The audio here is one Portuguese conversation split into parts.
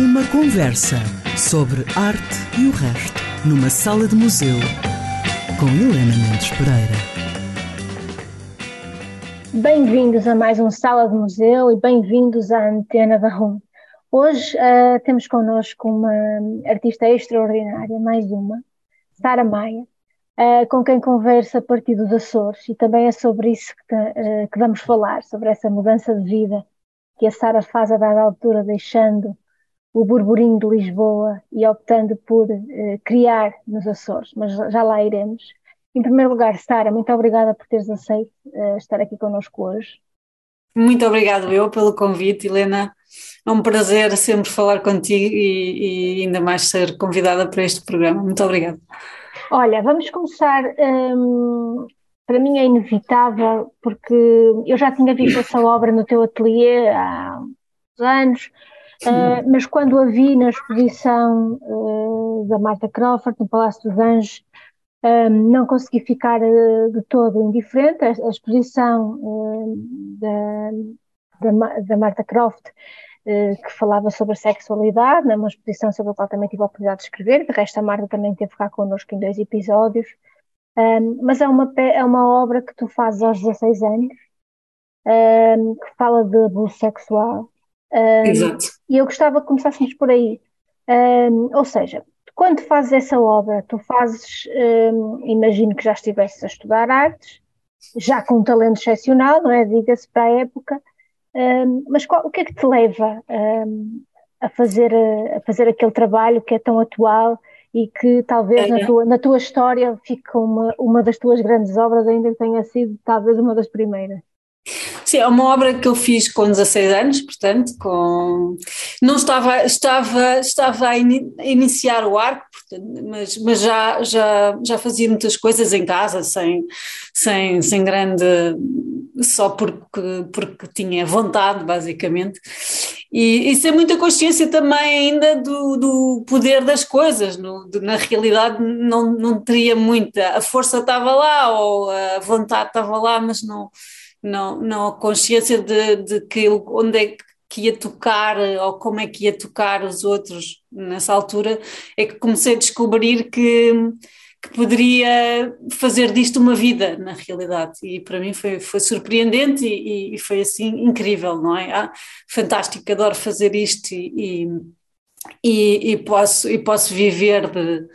Uma conversa sobre arte e o resto, numa sala de museu, com Helena Mendes Pereira. Bem-vindos a mais um Sala de Museu e bem-vindos à Antena da RUM. Hoje uh, temos connosco uma artista extraordinária, mais uma, Sara Maia, uh, com quem conversa a partir dos Açores e também é sobre isso que, uh, que vamos falar, sobre essa mudança de vida que a Sara faz a dada altura, deixando o burburinho de Lisboa e optando por criar nos Açores, mas já lá iremos. Em primeiro lugar, Sara, muito obrigada por teres aceito estar aqui connosco hoje. Muito obrigado eu pelo convite, Helena. É um prazer sempre falar contigo e, e ainda mais ser convidada para este programa. Muito obrigada. Olha, vamos começar. Hum, para mim é inevitável, porque eu já tinha visto essa obra no teu ateliê há uns anos, uh, mas quando a vi na exposição uh, da Marta Crawford no Palácio dos Anjos, um, não consegui ficar uh, de todo indiferente. A, a exposição da, da, da, Marta eh, que falava sobre a sexualidade, numa exposição sobre a qual também tive a oportunidade de escrever, de resto a Marta também teve cá connosco em dois episódios, um, mas é uma, é uma obra que tu fazes aos 16 anos, um, que fala de abuso sexual. Um, Exato. E eu gostava que começássemos por aí. ou seja, quando fazes essa obra, tu fazes, imagino que já estivesses a estudar artes, já com um talento excepcional, não é? Diga-se para a época, um, mas qual, o que é que te leva um, a, fazer, a fazer aquele trabalho que é tão atual e que talvez é, na, tua, na tua história fique uma, uma das tuas grandes obras, ainda que tenha sido talvez uma das primeiras? Sim, é uma obra que eu fiz com 16 anos, portanto, com... não estava, estava, estava a, in, iniciar o arco, portanto, mas, mas já, já, já fazia muitas coisas em casa, sem, sem, sem grande, só porque, porque tinha vontade, basicamente. E, e sem muita consciência também ainda do, do poder das coisas, no, de, na realidade não, não teria muita, a força estava lá, ou a vontade estava lá, mas não não, não consciência de, de que onde é que ia tocar ou como é que ia tocar os outros nessa altura, é que comecei a descobrir que, que poderia fazer disto uma vida na realidade e para mim foi, foi surpreendente e, e foi assim incrível, não é? Ah, fantástico, adoro fazer isto e, e, e, posso, e posso viver de,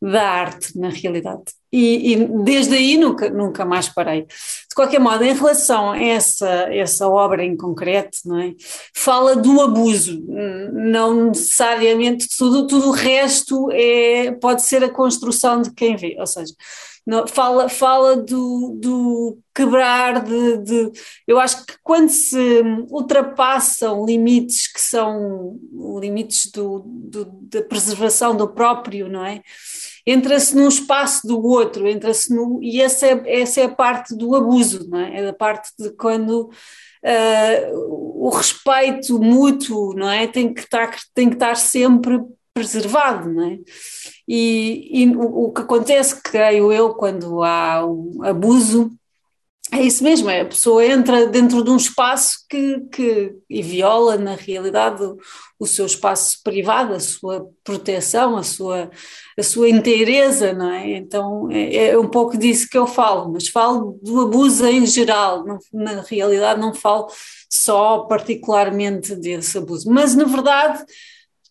da arte na realidade. E, e, desde aí nunca, nunca mais parei. De qualquer modo, em relação a essa, essa obra em concreto, não é? fala do abuso, não necessariamente tudo, tudo o resto é, pode ser a construção de quem vê, ou seja, não, fala, fala do, do quebrar de, de, Eu acho que quando se ultrapassam limites que são limites do, do da preservação do próprio, não é? Entra-se num espaço do outro, entra-se no, e essa é, essa é a parte do abuso, não é? É a parte de quando uh, o respeito mútuo, não é? Tem que estar, tem que estar sempre preservado, não é? E, e o, o, que acontece, creio eu, quando há o abuso, é isso mesmo, é a pessoa entra dentro de um espaço que, que e viola, na realidade, o, o, seu espaço privado, a sua proteção, a sua, a sua inteireza, não é? Então é, é um pouco disso que eu falo, mas falo do abuso em geral, não, na realidade não falo só particularmente desse abuso, mas na verdade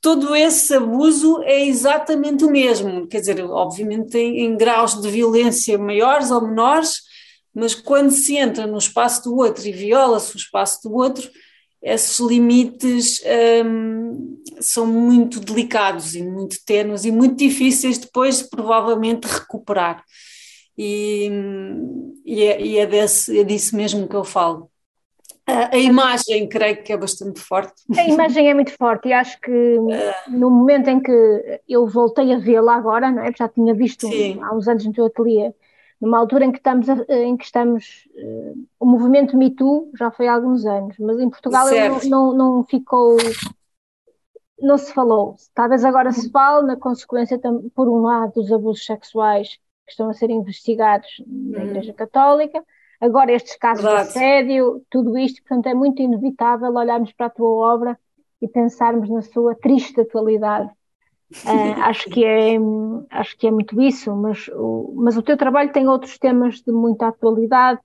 todo esse abuso é exatamente o mesmo, quer dizer, obviamente em, em graus de violência maiores ou menores, mas quando se entra no espaço do outro e viola-se o espaço do outro, esses limites hum, são muito delicados e muito tenues e muito difíceis depois de provavelmente recuperar. E, e, é, e é, desse, é disso mesmo que eu falo. A, imagem, creio que é bastante forte. A imagem é muito forte e acho que no momento em que eu voltei a vê-la agora, não é? já tinha visto Sim. há uns anos no teu ateliê, numa altura em que estamos, em que estamos uh, o movimento Me Too já foi há alguns anos, mas em Portugal não, não, não, ficou, não se falou. Talvez agora se fale na consequência, por um lado, dos abusos sexuais que estão a ser investigados na uhum. Igreja Católica, agora estes casos Verdade. de assédio, tudo isto, portanto é muito inevitável olharmos para a tua obra e pensarmos na sua triste atualidade. Uh, acho, que é, acho que é muito isso, mas o, mas o teu trabalho tem outros temas de muita atualidade,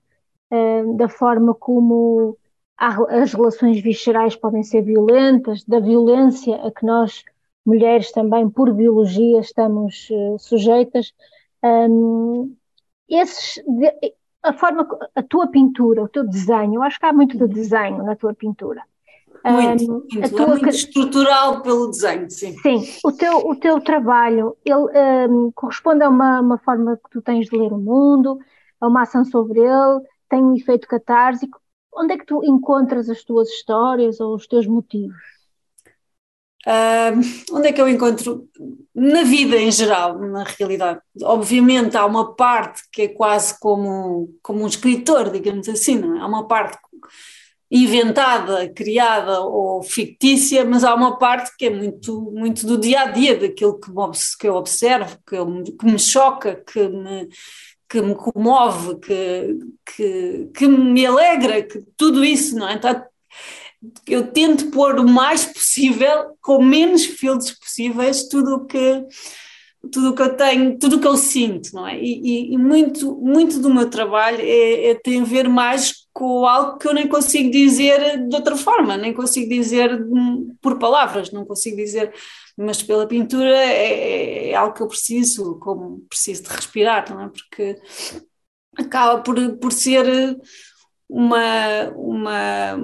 uh, da forma como as relações viscerais podem ser violentas, da violência a que nós, mulheres também, por biologia, estamos uh, sujeitas. Um, esses, a forma, a tua pintura, o teu desenho, acho que há muito de desenho na tua pintura. Muito, um, muito, tua... muito estrutural pelo desenho, sim. Sim, o teu, o teu trabalho, ele um, corresponde a uma, uma forma que tu tens de ler o mundo, a uma ação sobre ele, tem um efeito catársico. Onde é que tu encontras as tuas histórias ou os teus motivos? Uh, onde é que eu encontro? Na vida em geral, na realidade. Obviamente há uma parte que é quase como, como um escritor, digamos assim, não é? Há uma parte inventada, criada ou fictícia, mas há uma parte que é muito, muito do dia a dia, daquilo que, que eu observo, que, eu, que me choca, que me, que me comove, que, que, que me alegra, que tudo isso, não é? Então, eu tento pôr o mais possível, com menos filtros possíveis, tudo o que tudo o que eu tenho, tudo o que eu sinto, não é? E, e, muito, muito do meu trabalho é, é, tem a ver mais com algo que eu nem consigo dizer de outra forma, nem consigo dizer por palavras, não consigo dizer, mas pela pintura é, é algo que eu preciso, como preciso de respirar, não é? Porque acaba por, por ser uma, uma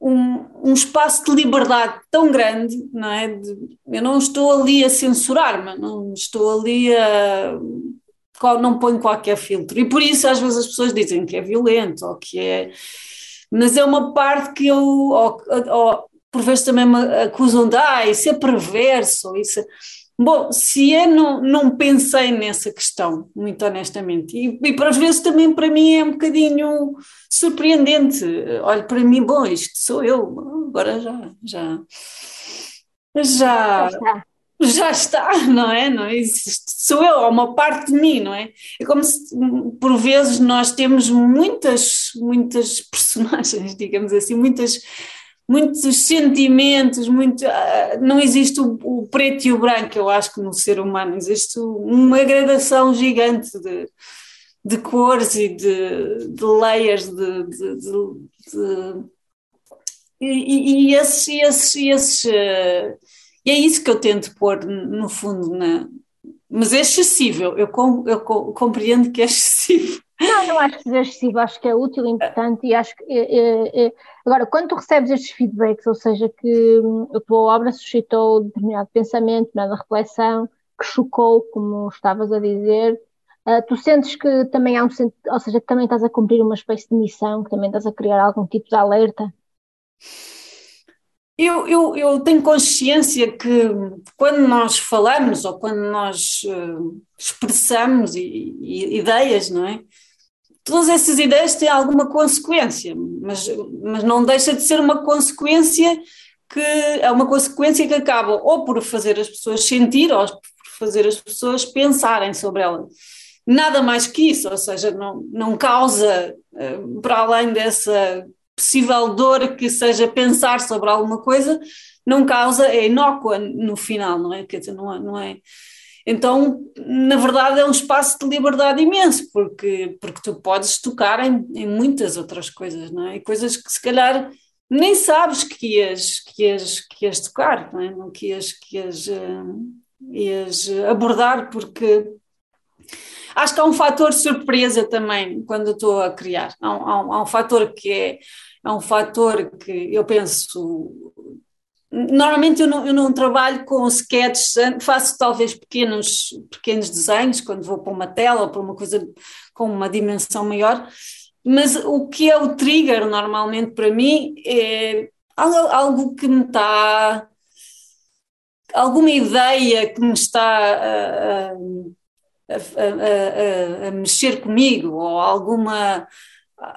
um, um, espaço de liberdade tão grande, não é? De, eu não estou ali a censurar-me, não estou ali a. não ponho qualquer filtro. E por isso às vezes as pessoas dizem que é violento ou que é. Mas é uma parte que eu. Ou, ou, por vezes também me acusam de. Ah, isso é perverso, isso. É... Bom, se eu não, não pensei nessa questão, muito honestamente, e, e às vezes também para mim é um bocadinho surpreendente. Olha, para mim, bom, isto sou eu, agora já, já, já, já está, não é? Não é? Sou eu, uma parte de mim, não é? É como se por vezes nós temos muitas, muitas personagens, digamos assim, muitas muitos sentimentos, muito, ah, não existe o, o, preto e o branco, eu acho que no ser humano existe uma gradação gigante de, de cores e de, de layers de, de, e, e, esses, esses, esses uh, e é isso que eu tento pôr no fundo na, mas é excessível, eu, eu compreendo que é excessivo não, não acho que seja excessivo, acho que é útil, importante e acho que. É, é. Agora, quando tu recebes estes feedbacks, ou seja, que hum, a tua obra suscitou determinado pensamento, determinada reflexão, que chocou, como estavas a dizer, uh, tu sentes que também há um. Ou seja, que também estás a cumprir uma espécie de missão, que também estás a criar algum tipo de alerta? Eu, eu, eu tenho consciência que quando nós falamos ou quando nós uh, expressamos e, e, ideias, não é? Todas essas ideias têm alguma consequência, mas, mas não deixa de ser uma consequência que é uma consequência que acaba ou por fazer as pessoas sentir ou por fazer as pessoas pensarem sobre ela. Nada mais que isso, ou seja, não, não causa, eh, para além dessa possível dor que seja pensar sobre alguma coisa, não causa, é inócua no final, não é? Quer dizer, não é, não é então, na verdade, é um espaço de liberdade imenso, porque, porque tu podes tocar em, em muitas outras coisas, não é? E coisas que se calhar nem sabes que ias, que ias, que ias tocar, não é? Que ias, que ias, uh, ias abordar, porque acho que há um fator surpresa também quando estou a criar. Há um, há um, há um fator que é, é um fator que eu penso Normalmente eu não, eu não trabalho com sketches, faço talvez pequenos, pequenos desenhos quando vou para uma tela ou para uma coisa com uma dimensão maior, mas o que é o trigger normalmente para mim é algo que me está. alguma ideia que me está a, a, a, a mexer comigo, ou alguma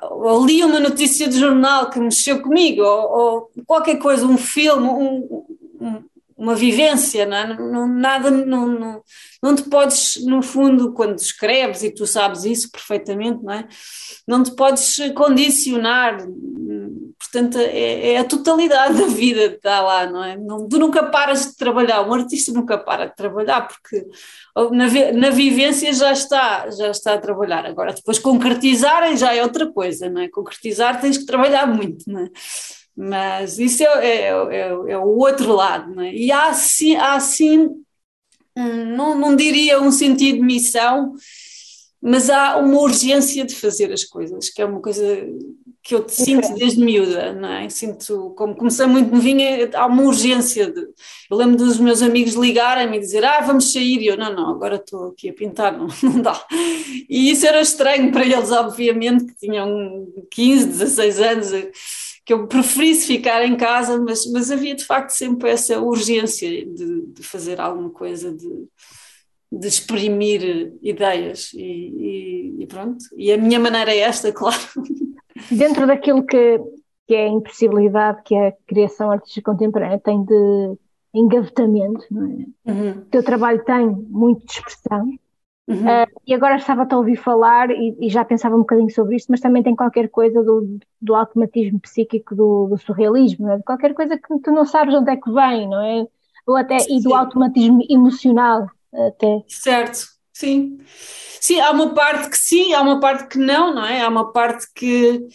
ou li uma notícia de jornal que mexeu comigo, ou, ou qualquer coisa, um filme, um, um, uma vivência, não, é? não nada, não, não, não te podes, no fundo, quando escreves, e tu sabes isso perfeitamente, não é? Não te podes condicionar, portanto, é, é a totalidade da vida que está lá, não é? Não, tu nunca paras de trabalhar, um artista nunca para de trabalhar, porque na, na vivência já está, já está a trabalhar. Agora, depois concretizar já é outra coisa, não é? Concretizar tens que trabalhar muito, não é? Mas isso é, é, é, é o outro lado, não é? E há sim, há sim não, não diria um sentido de missão, mas há uma urgência de fazer as coisas, que é uma coisa que eu te sinto desde miúda, não é? Sinto, como comecei muito novinha, há uma urgência de. Eu lembro dos meus amigos ligarem-me e dizer, ah, vamos sair, e eu, não, não, agora estou aqui a pintar, não, não dá. E isso era estranho para eles, obviamente, que tinham 15, 16 anos que eu preferisse ficar em casa, mas, mas havia de facto sempre essa urgência de, de fazer alguma coisa, de, de exprimir ideias e, e, e, pronto. E a minha maneira é esta, claro. Dentro daquilo que, que é a impossibilidade que a criação artística contemporânea tem de engavetamento, não é? Uhum. O teu trabalho tem muito de expressão, Uhum. Uh, e agora estava-te a ouvir falar e, e, já pensava um bocadinho sobre isto, mas também tem qualquer coisa do, do automatismo psíquico, do, do surrealismo, é? qualquer coisa que tu não sabes onde é que vem, não é? Ou até, e do automatismo emocional até. Certo, sim. Sim, há uma parte que sim, há uma parte que não, não é? Há uma parte que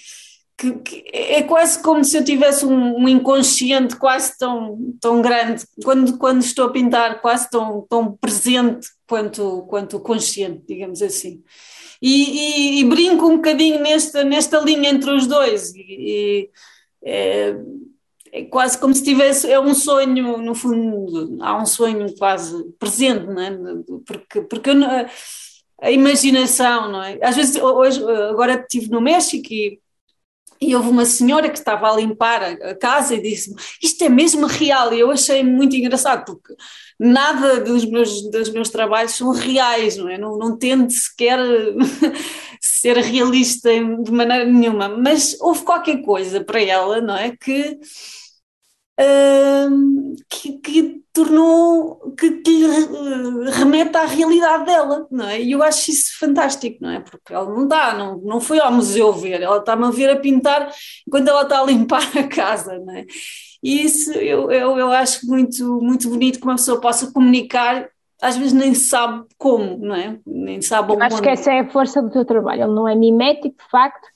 que, que, é quase como se eu tivesse um, um, inconsciente quase tão, tão grande, quando, quando estou a pintar, quase tão, tão presente quanto, quanto consciente, digamos assim. E, e, e brinco um bocadinho nesta, nesta linha entre os dois. E, é, é, quase como se tivesse, é um sonho, no fundo, há um sonho quase presente, não é? Porque, porque a imaginação, não é? Às vezes, hoje, agora estive no México e e houve uma senhora que estava a limpar a casa e disse-me: Isto é mesmo real. E eu achei muito engraçado, porque nada dos meus, dos meus trabalhos são reais, não é? Não, não tento sequer ser realista de maneira nenhuma, mas houve qualquer coisa para ela, não é? Que que, que, tornou, que, que lhe remete à realidade dela, não é? E eu acho isso fantástico, não é? Porque ela não está, não, não foi ao museu ver, ela está-me a ver a pintar enquanto ela está a limpar a casa, não é? E isso eu, eu, eu acho muito, muito bonito que uma pessoa possa comunicar às vezes nem sabe como, não é? Nem sabe onde. Acho que essa é a força do teu trabalho. Ele não é mimético, de facto,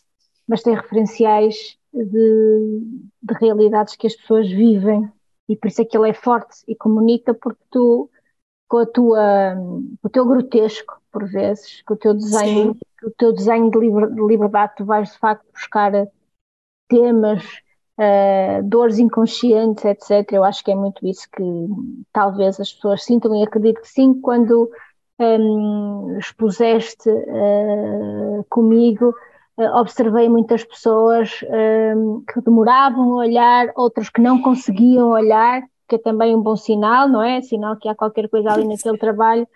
mas tem referenciais de, de realidades que as pessoas vivem e por isso é que ele é forte e comunica porque tu com a tua com o teu grotesco por vezes com o teu desenho Sim. o teu desenho de, liber, de, liberdade tu vais de facto buscar temas uh, dores inconscientes etc eu acho que é muito isso que talvez as pessoas sintam e acredito que sim quando um, expuseste uh, comigo observei muitas pessoas uh, que demoravam a olhar, outras que não conseguiam olhar, que é também um bom sinal, não é? Sinal que há qualquer coisa ali naquele trabalho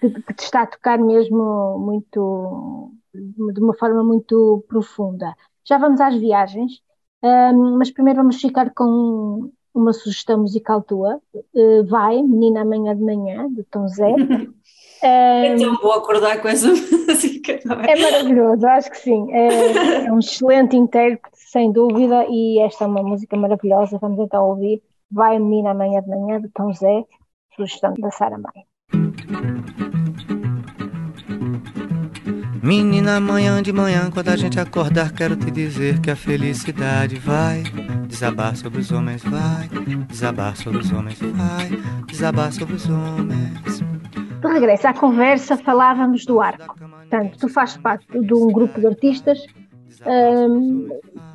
que, que te está a tocar mesmo muito, de uma forma muito profunda. Já vamos às viagens, um, mas primeiro vamos ficar com uma sugestão musical tua. Uh, vai, Menina Amanhã de Manhã, de Tom Zé. É tão bom acordar com essa música. É? é? maravilhoso, acho que sim. É, é, um excelente intérprete, sem dúvida, e esta é uma música maravilhosa. Vamos então ouvir Vai Menina Amanhã de Manhã, de Tom Zé, sugestão da Sara Maia. Menina, amanhã de manhã, quando a gente acordar, quero te dizer que a felicidade vai desabar sobre os homens, vai desabar sobre os homens, vai desabar sobre os homens. De regresso à conversa, falávamos do arco. Portanto, tu fazes parte de um grupo de artistas um,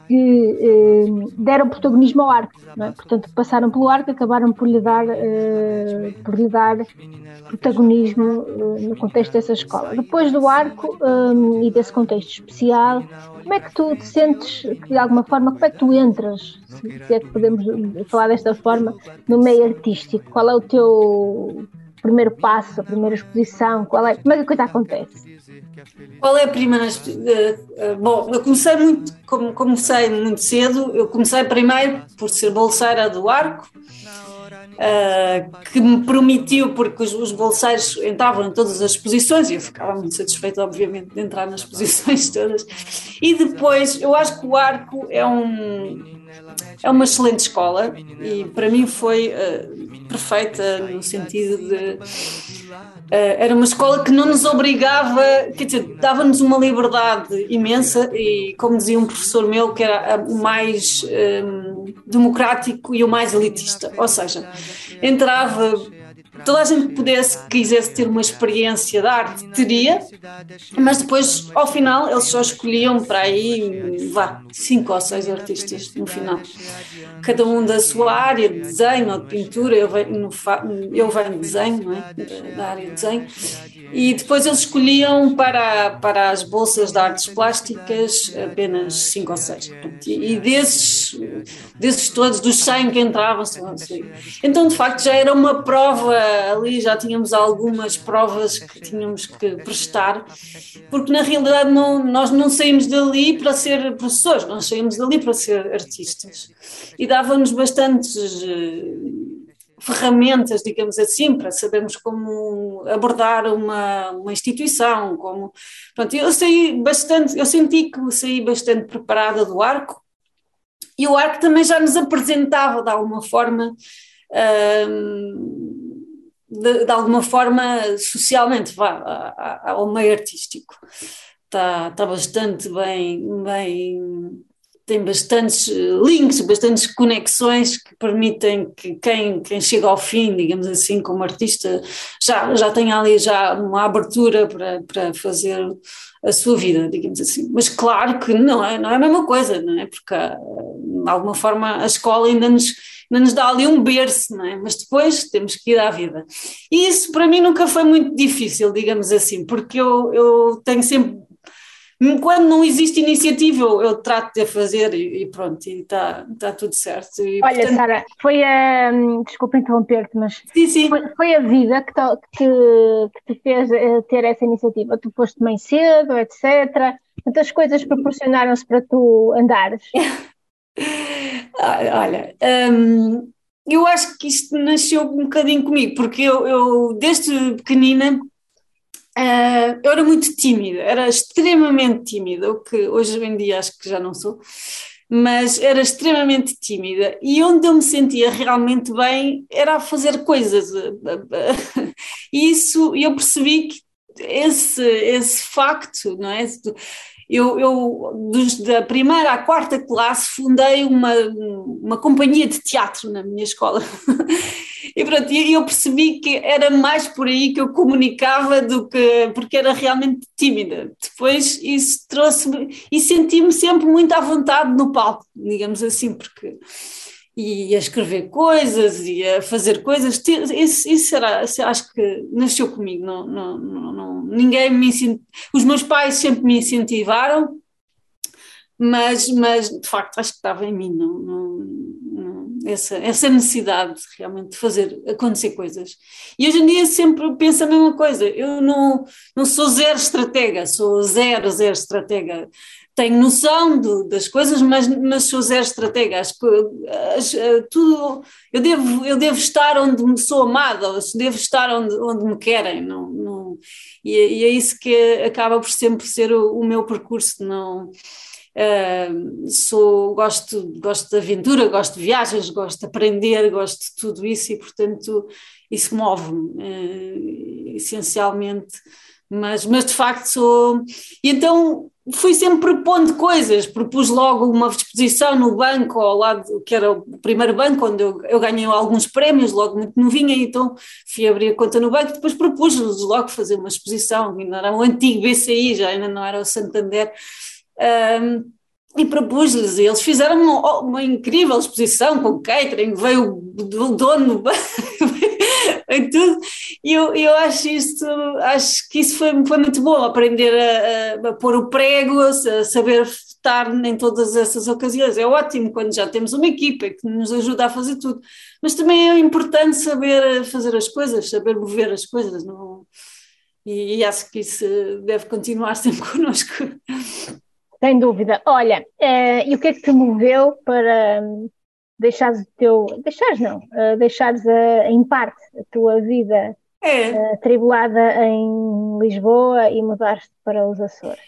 que um, deram protagonismo ao arco, é? portanto passaram pelo arco, acabaram por lhe dar, uh, por lhe dar protagonismo uh, no contexto dessa escola. Depois do arco um, e desse contexto especial, como é que tu te sentes, de alguma forma, como é que tu entras, se é que podemos falar desta forma, no meio artístico? Qual é o teu primeiro passo, a primeira exposição? Qual é, como é que a coisa acontece? Qual é a primeira? Uh, bom, eu comecei muito, comecei muito cedo, eu comecei primeiro por ser bolseira do Arco uh, que me permitiu, porque os, os bolseiros entravam em todas as exposições e eu ficava muito satisfeita, obviamente, de entrar nas exposições todas. E depois, eu acho que o Arco é um é uma excelente escola e para mim foi uh, perfeita no sentido de Uh, era uma escola que não nos obrigava, quer dizer, dava-nos uma liberdade imensa e, como dizia um professor meu, que era o mais um, eh, democrático e o mais elitista. Ou seja, entrava toda a gente que pudesse, quisesse ter uma experiência de arte, teria, mas depois, ao final, eles só escolhiam para aí, vá, cinco ou seis artistas no final. Cada um da sua área de desenho ou de pintura, eu venho, eu venho de desenho, não é? da área de desenho, e depois eles escolhiam para, para as bolsas de artes plásticas apenas cinco ou seis. E, e desses, desses todos, dos 100 que entravam, então de facto já era uma prova ali já tínhamos algumas provas que tínhamos que prestar, porque na realidade não, nós não saímos dali para ser professores, nós saímos dali para ser artistas. E dava-nos bastantes eh, ferramentas, digamos assim, para sabermos como abordar uma, uma instituição, como pronto, eu saí bastante, eu senti que saí bastante preparada do arco e o arco também já nos apresentava de alguma forma hum, de, de alguma forma, socialmente, vá, ao meio artístico. Está, está bastante bem, bem, tem bastantes links, bastantes conexões que permitem que quem, quem chega ao fim, digamos assim, como artista, já, já tenha ali já uma abertura para, para fazer a sua vida, digamos assim. Mas claro que não é, não é a mesma coisa, não é? Porque de alguma forma a escola ainda nos nos dá ali um berço, não é? Mas depois temos que ir à vida. E isso para mim nunca foi muito difícil, digamos assim, porque eu, eu tenho sempre. Quando não existe iniciativa, eu, eu trato de a fazer e, e pronto, e está tá tudo certo. E, Olha, portanto... Sara, foi a. Desculpa interromper-te, mas sim, sim. Foi, foi, a vida que, to, que, que te fez eh, ter essa iniciativa. Tu foste mãe cedo, etc. Quantas coisas proporcionaram-se para tu andares? Olha, hum, eu acho que isto nasceu um bocadinho comigo, porque eu, eu desde pequenina uh, eu era muito tímida, era extremamente tímida, o que hoje em dia acho que já não sou, mas era extremamente tímida e onde eu me sentia realmente bem era a fazer coisas. E isso eu percebi que esse, esse facto, não é? Eu, eu primeira à quarta classe fundei uma, uma companhia de teatro na minha escola. e pronto, eu percebi que era mais por aí que eu comunicava do que porque era realmente tímida. Depois isso trouxe-me e senti-me sempre muito à vontade no palco, digamos assim, porque e a escrever coisas e a fazer coisas, isso, isso era, acho que nasceu comigo, não, não, não, ninguém me incentivou, os meus pais sempre me incentivaram, mas, mas de facto acho que estava em mim, não, não, essa, essa necessidade realmente de fazer acontecer coisas. E hoje em dia sempre penso a mesma coisa, eu não, não sou zero estratega, sou zero, zero estratega tenho noção do, das coisas, mas, mas sou zero estratega. Acho que uh, tudo, eu devo, eu devo estar onde me sou amada, devo estar onde, onde me querem. Não, não, e, e é isso que acaba por sempre ser o, o meu percurso. Não, Uh, sou, gosto, gosto de aventura, gosto de viagens, gosto de aprender, gosto de tudo isso e, portanto, isso move-me uh, essencialmente. Mas, mas de facto sou. E então fui sempre propondo coisas, propus logo uma exposição no banco, ao lado, que era o primeiro banco onde eu, eu ganhei alguns prémios, logo muito novinha, então fui abrir a conta no banco, depois propus-lhes logo fazer uma exposição, ainda era o antigo BCI, já ainda não era o Santander, um, e propus-lhes, e eles fizeram uma, uma, incrível exposição com catering, veio o, dono em tudo, e eu, eu acho isso, acho que isso foi, foi muito bom, aprender a, a, a pôr o prego, a saber estar em todas essas ocasiões, é ótimo quando já temos uma equipa que nos ajuda a fazer tudo, mas também é importante saber fazer as coisas, saber mover as coisas, não... E, e acho que isso deve continuar sempre connosco. Sem dúvida. Olha, uh, e o que é que te moveu para, deixares o teu, deixares não, uh, deixares a, em parte a tua vida É, uh, atribulada em Lisboa e mudares para os Açores?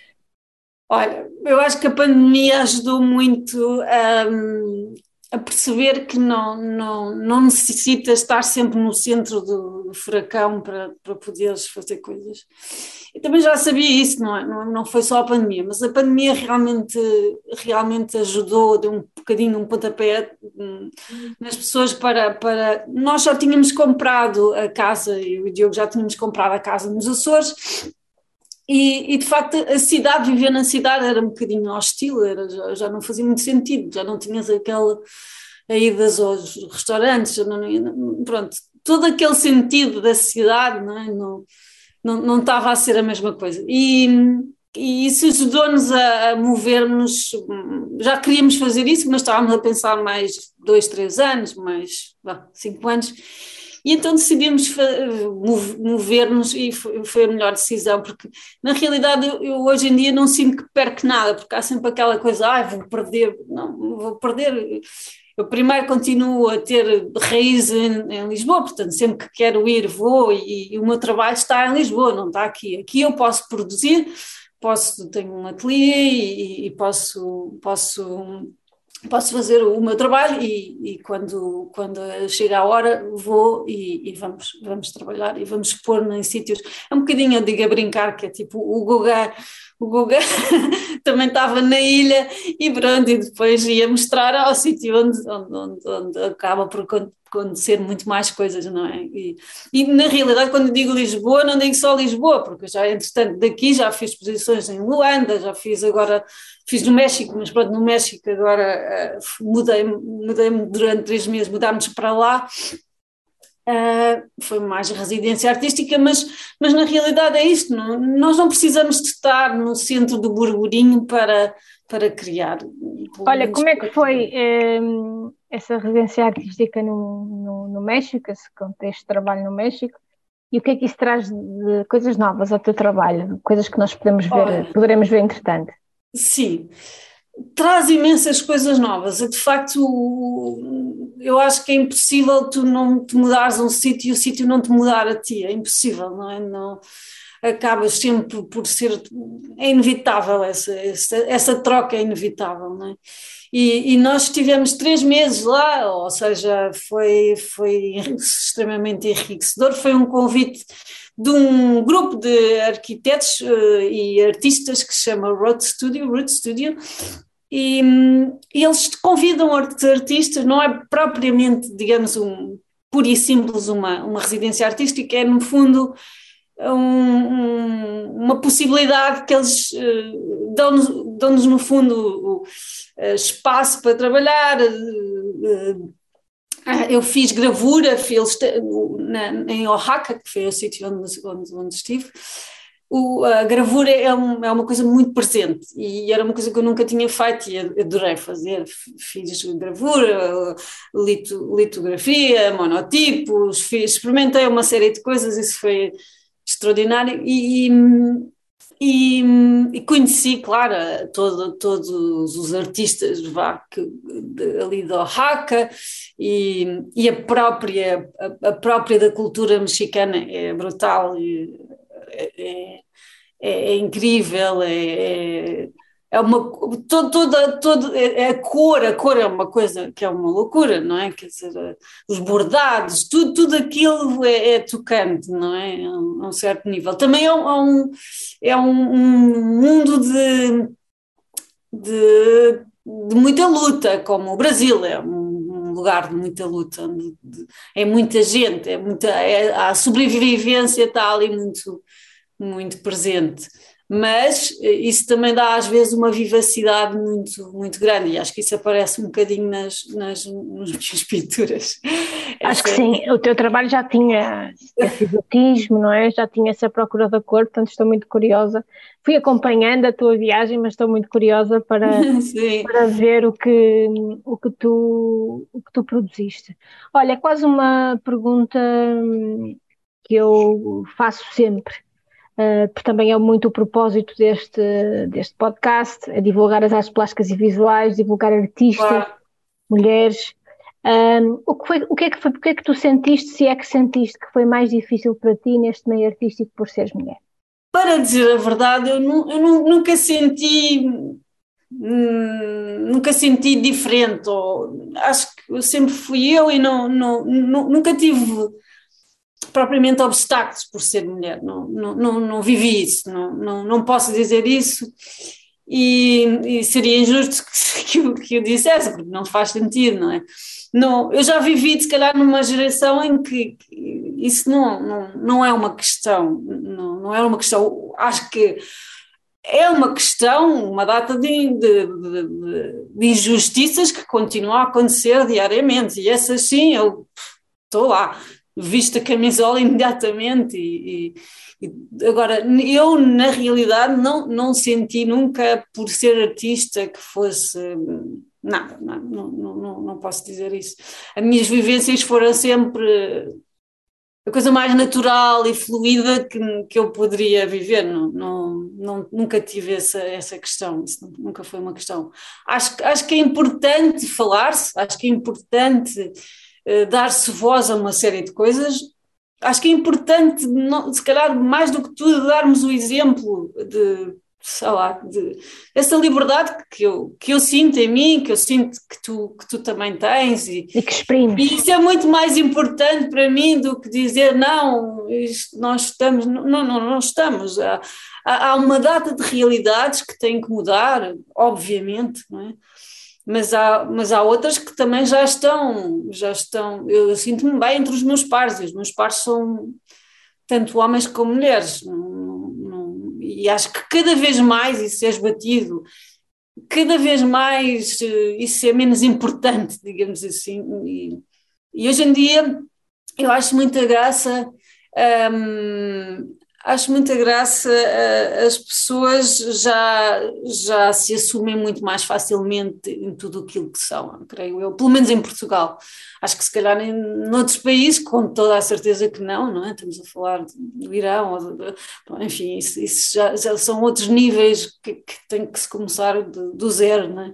olha, eu acho que a pandemia ajudou muito hum, a perceber que não, não, não necessitas estar sempre no centro do, do furacão para, para poderes fazer coisas. Eu também já sabia isso, não, é? não, não foi só a pandemia, mas a pandemia realmente, realmente ajudou, deu um bocadinho um pontapé hum, nas pessoas para, para. Nós já tínhamos comprado a casa, eu e o Diogo já tínhamos comprado a casa nos Açores. E, e, de facto a cidade, viver na cidade era um bocadinho hostil, era, já, já não fazia muito sentido, já não tinhas aquela a idas aos restaurantes, já não, pronto, todo aquele sentido da cidade não, é? não, não, não estava a ser a mesma coisa. E, e isso ajudou-nos a, a movermos, já queríamos fazer isso, mas estávamos a pensar mais dois, três anos, mais vá, cinco anos, e então decidimos mover-nos e foi, a melhor decisão, porque na realidade eu, eu, hoje em dia não sinto que perco nada, porque há sempre aquela coisa, ah, vou perder, não, vou perder. Eu primeiro continuo a ter raiz em, em Lisboa, portanto sempre que quero ir vou e, e o meu trabalho está em Lisboa, não está aqui. Aqui eu posso produzir, posso, tenho um ateliê e, e posso, posso posso fazer o meu trabalho e, e, quando, quando chega a hora vou e, e, vamos, vamos trabalhar e vamos expor em sítios. É um bocadinho, eu digo a brincar, que é tipo o Guga, o Guga também estava na ilha e pronto, e depois ia mostrar ao sítio onde, onde, onde, onde acaba por acontecer muito mais coisas, não é? E, e, na realidade, quando digo Lisboa, não digo só Lisboa, porque já, entretanto, daqui já fiz exposições em Luanda, já fiz agora, fiz no México, mas pronto, no México agora uh, mudei-me mudei durante três meses, mudámos para lá. Uh, foi mais residência artística, mas, mas na realidade é isto, não, nós não precisamos de estar no centro do burburinho para, para criar. Olha, como é que foi eh, essa residência artística no, no, no, México, esse contexto de trabalho no México? E o que é que isso traz de coisas novas ao teu trabalho? Coisas que nós podemos ver, Olha, poderemos ver entretanto? Sim, traz imensas coisas novas. De facto, eu acho que é impossível tu não te mudares a um sítio e o sítio não te mudar a ti. É impossível, não é? Não, acabas sempre por ser. É inevitável essa, essa, essa troca, é inevitável, não é? E, e, nós tivemos três meses lá, ou seja, foi, foi extremamente enriquecedor. Foi um convite de um grupo de arquitetos uh, e artistas que se chama Road Studio, Root Studio, e, e eles convidam artistas, não é propriamente, digamos, um, pura e simples uma, uma residência artística, é no fundo um, um, uma possibilidade que eles uh, dão-nos, dão-nos no fundo uh, espaço para trabalhar. Uh, eu fiz gravura fiz, na, em Oaxaca, que foi o sítio onde, onde, onde estive. O, a gravura é, um, é, uma coisa muito presente e era uma coisa que eu nunca tinha feito e adorei fazer. Fiz gravura, lito, litografia, monotipos, fiz, experimentei uma série de coisas, isso foi extraordinário e, e conheci, claro, todo, todos os artistas vá, que, de, ali do Oaxaca e, e a própria a, a, própria da cultura mexicana é brutal, é, é, é incrível, é, é é uma toda toda é, é a cor a cor é uma coisa que é uma loucura não é? Quer dizer os bordados tudo tudo aquilo é, é tocante não é? A um, certo nível. Também é um é um, um mundo de, de, de muita luta como o Brasil é um lugar de muita luta de, de, é muita gente é muita é, a sobrevivência está ali muito muito presente mas eh, isso também dá às vezes uma vivacidade muito, muito grande e acho que isso aparece um bocadinho nas, nas, nas minhas pinturas. Acho essa... que sim, o teu trabalho já tinha esse exotismo, não é? Já tinha essa procura da cor, portanto estou muito curiosa. Fui acompanhando a tua viagem, mas estou muito curiosa para, para ver o que, o, que tu, o que tu produziste. Olha, é quase uma pergunta que eu faço sempre uh, porque também é muito o propósito deste, deste podcast, é divulgar as artes plásticas e visuais, divulgar artistas, claro. mulheres. Um, o, que foi, o que é que foi, o que é que tu sentiste, se é que sentiste que foi mais difícil para ti neste meio artístico por seres mulher? Para dizer a verdade, eu, eu nu, nunca senti Hum, nunca senti diferente, ou, acho que sempre fui eu e não, não, não, nunca tive propriamente obstáculos por ser mulher, não, não, não, não vivi isso, não, não, não posso dizer isso. E, e seria injusto que, que, eu, dissesse, porque não faz sentido, não é? Não, eu já vivi, se calhar, numa geração em que, que isso não, não, não é uma questão, não, não é uma questão, acho que é uma questão, uma data de, de, de, de, injustiças que continuam a acontecer diariamente, e essas sim, eu estou lá, visto a camisola imediatamente, e, e, agora, eu na realidade não, não senti nunca por ser artista que fosse nada, não, não, não, não posso dizer isso. As minhas vivências foram sempre a coisa mais natural e fluida que, que eu poderia viver. Não, não, não, nunca tive essa, essa questão, isso nunca foi uma questão. Acho, acho que é importante falar-se, acho que é importante dar-se voz a uma série de coisas. Acho que é importante, não, se calhar mais do que tudo, darmos o exemplo de sei lá, de, essa liberdade que eu, que eu sinto em mim, que eu sinto que tu, que tu também tens. E, e que exprimes. E isso é muito mais importante para mim do que dizer, não, isto, nós estamos, não, não, não estamos. Há, há uma data de realidades que têm que mudar, obviamente, não é? Mas há, mas há outras que também já estão, já estão, eu sinto-me bem entre os meus pares, e os meus pares são tanto homens como mulheres, e acho que cada vez mais isso é esbatido, cada vez mais eh, isso é menos importante, digamos assim. E, e hoje em dia eu acho muita graça um, acho muita graça uh, as pessoas já, já se assumem muito mais facilmente em tudo aquilo que são, creio eu, pelo menos em Portugal. Acho que se calhar em outros países, com toda a certeza que não, não é? Estamos a falar do Irão, de, enfim, isso, isso já, já, são outros níveis que, que tem que se começar de, do zero, não é?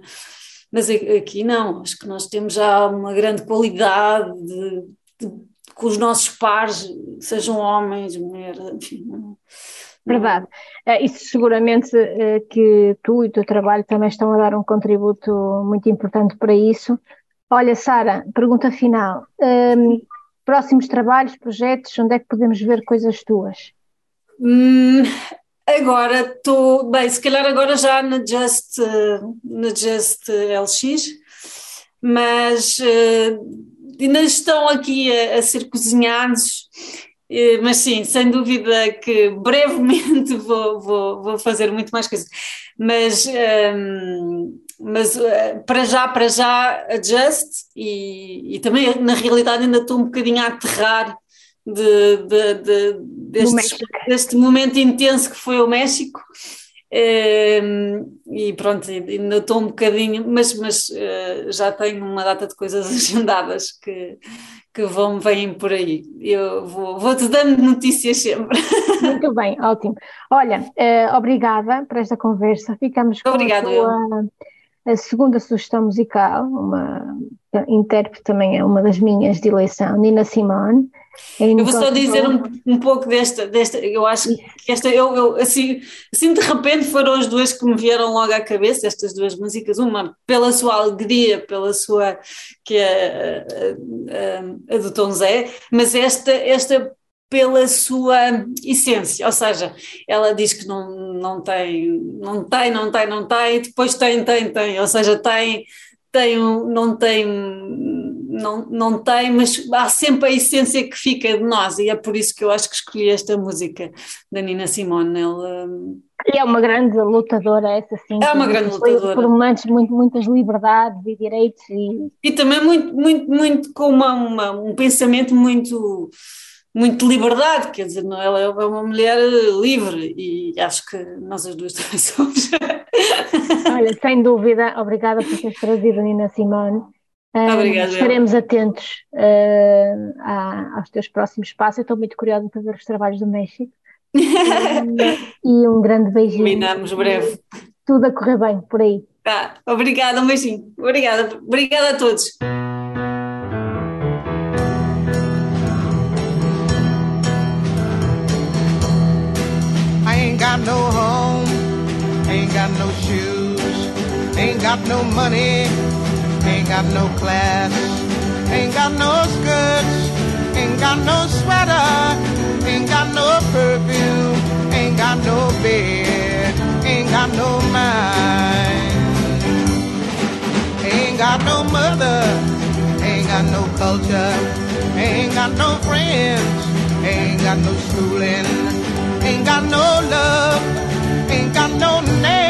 Mas aqui não, acho que nós temos já uma grande qualidade de, de com os nossos pares, sejam homens, mulheres, enfim. Verdade. Uh, isso seguramente uh, que tu e o teu trabalho também estão a dar um contributo muito importante para isso. Olha, Sara, pergunta final. Um, ehm, próximos trabalhos, projetos, onde é que podemos ver coisas tuas? Hum, agora estou, bem, se calhar agora já na Just, uh, na Just LX, mas ainda estão aqui a, a ser cozinhados, eh, mas sim, sem dúvida que brevemente vou, vou, vou fazer muito mais coisas. Mas, um, ehm, mas uh, para já, para já, adjust e, e também na realidade ainda estou um bocadinho a aterrar de, de, de, deste, deste momento intenso que foi o México. E pronto, ainda estou um bocadinho, mas, mas uh, já tenho uma data de coisas agendadas que, que vão, vêm por aí. Eu vou, vou-te dando notícias sempre. Muito bem, ótimo. Olha, uh, obrigada por esta conversa. Ficamos com Obrigado, a, tua, a segunda sugestão musical, uma intérprete também é uma das minhas de eleição, Nina Simone. Eu vou só dizer um, um, pouco desta, desta, eu acho que esta, eu, eu, assim, assim de repente foram as duas que me vieram logo à cabeça, estas duas músicas, uma pela sua alegria, pela sua, que é a, a, a do Tom Zé, mas esta, esta pela sua essência, ou seja, ela diz que não, não tem, não tem, não tem, não tem, e depois tem, tem, tem, ou seja, tem, tem, não tem não, não tem, mas há sempre a essência que fica de nós, e é por isso que eu acho que escolhi esta música da Nina Simone. Ela, e é uma grande lutadora, essa sim. É uma grande lutadora. Por momentos muito, muitas liberdades e direitos. E, e também muito, muito, muito com uma, uma, um pensamento muito muito liberdade, quer dizer, não, ela é uma mulher livre e acho que nós as duas também somos. Olha, sem dúvida, obrigada por teres trazido a Nina Simone. Obrigada. Estaremos atentos uh, a, aos teus próximos passos. Eu estou muito curiosa para ver os trabalhos do México. e, um grande beijinho. Combinamos breve. Tudo a correr bem por aí. Tá, obrigada, um beijinho. Obrigada, obrigada a todos. Got no home, ain't got no shoes, ain't got no money, ain't got no class, ain't got no skirts, ain't got no sweater, ain't got no perfume, ain't got no bed, ain't got no mind, ain't got no mother, ain't got no culture, ain't got no friends, ain't got no schooling, ain't got no love, ain't got no name,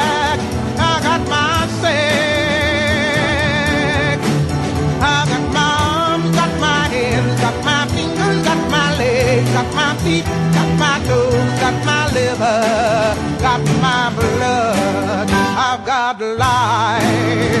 alive.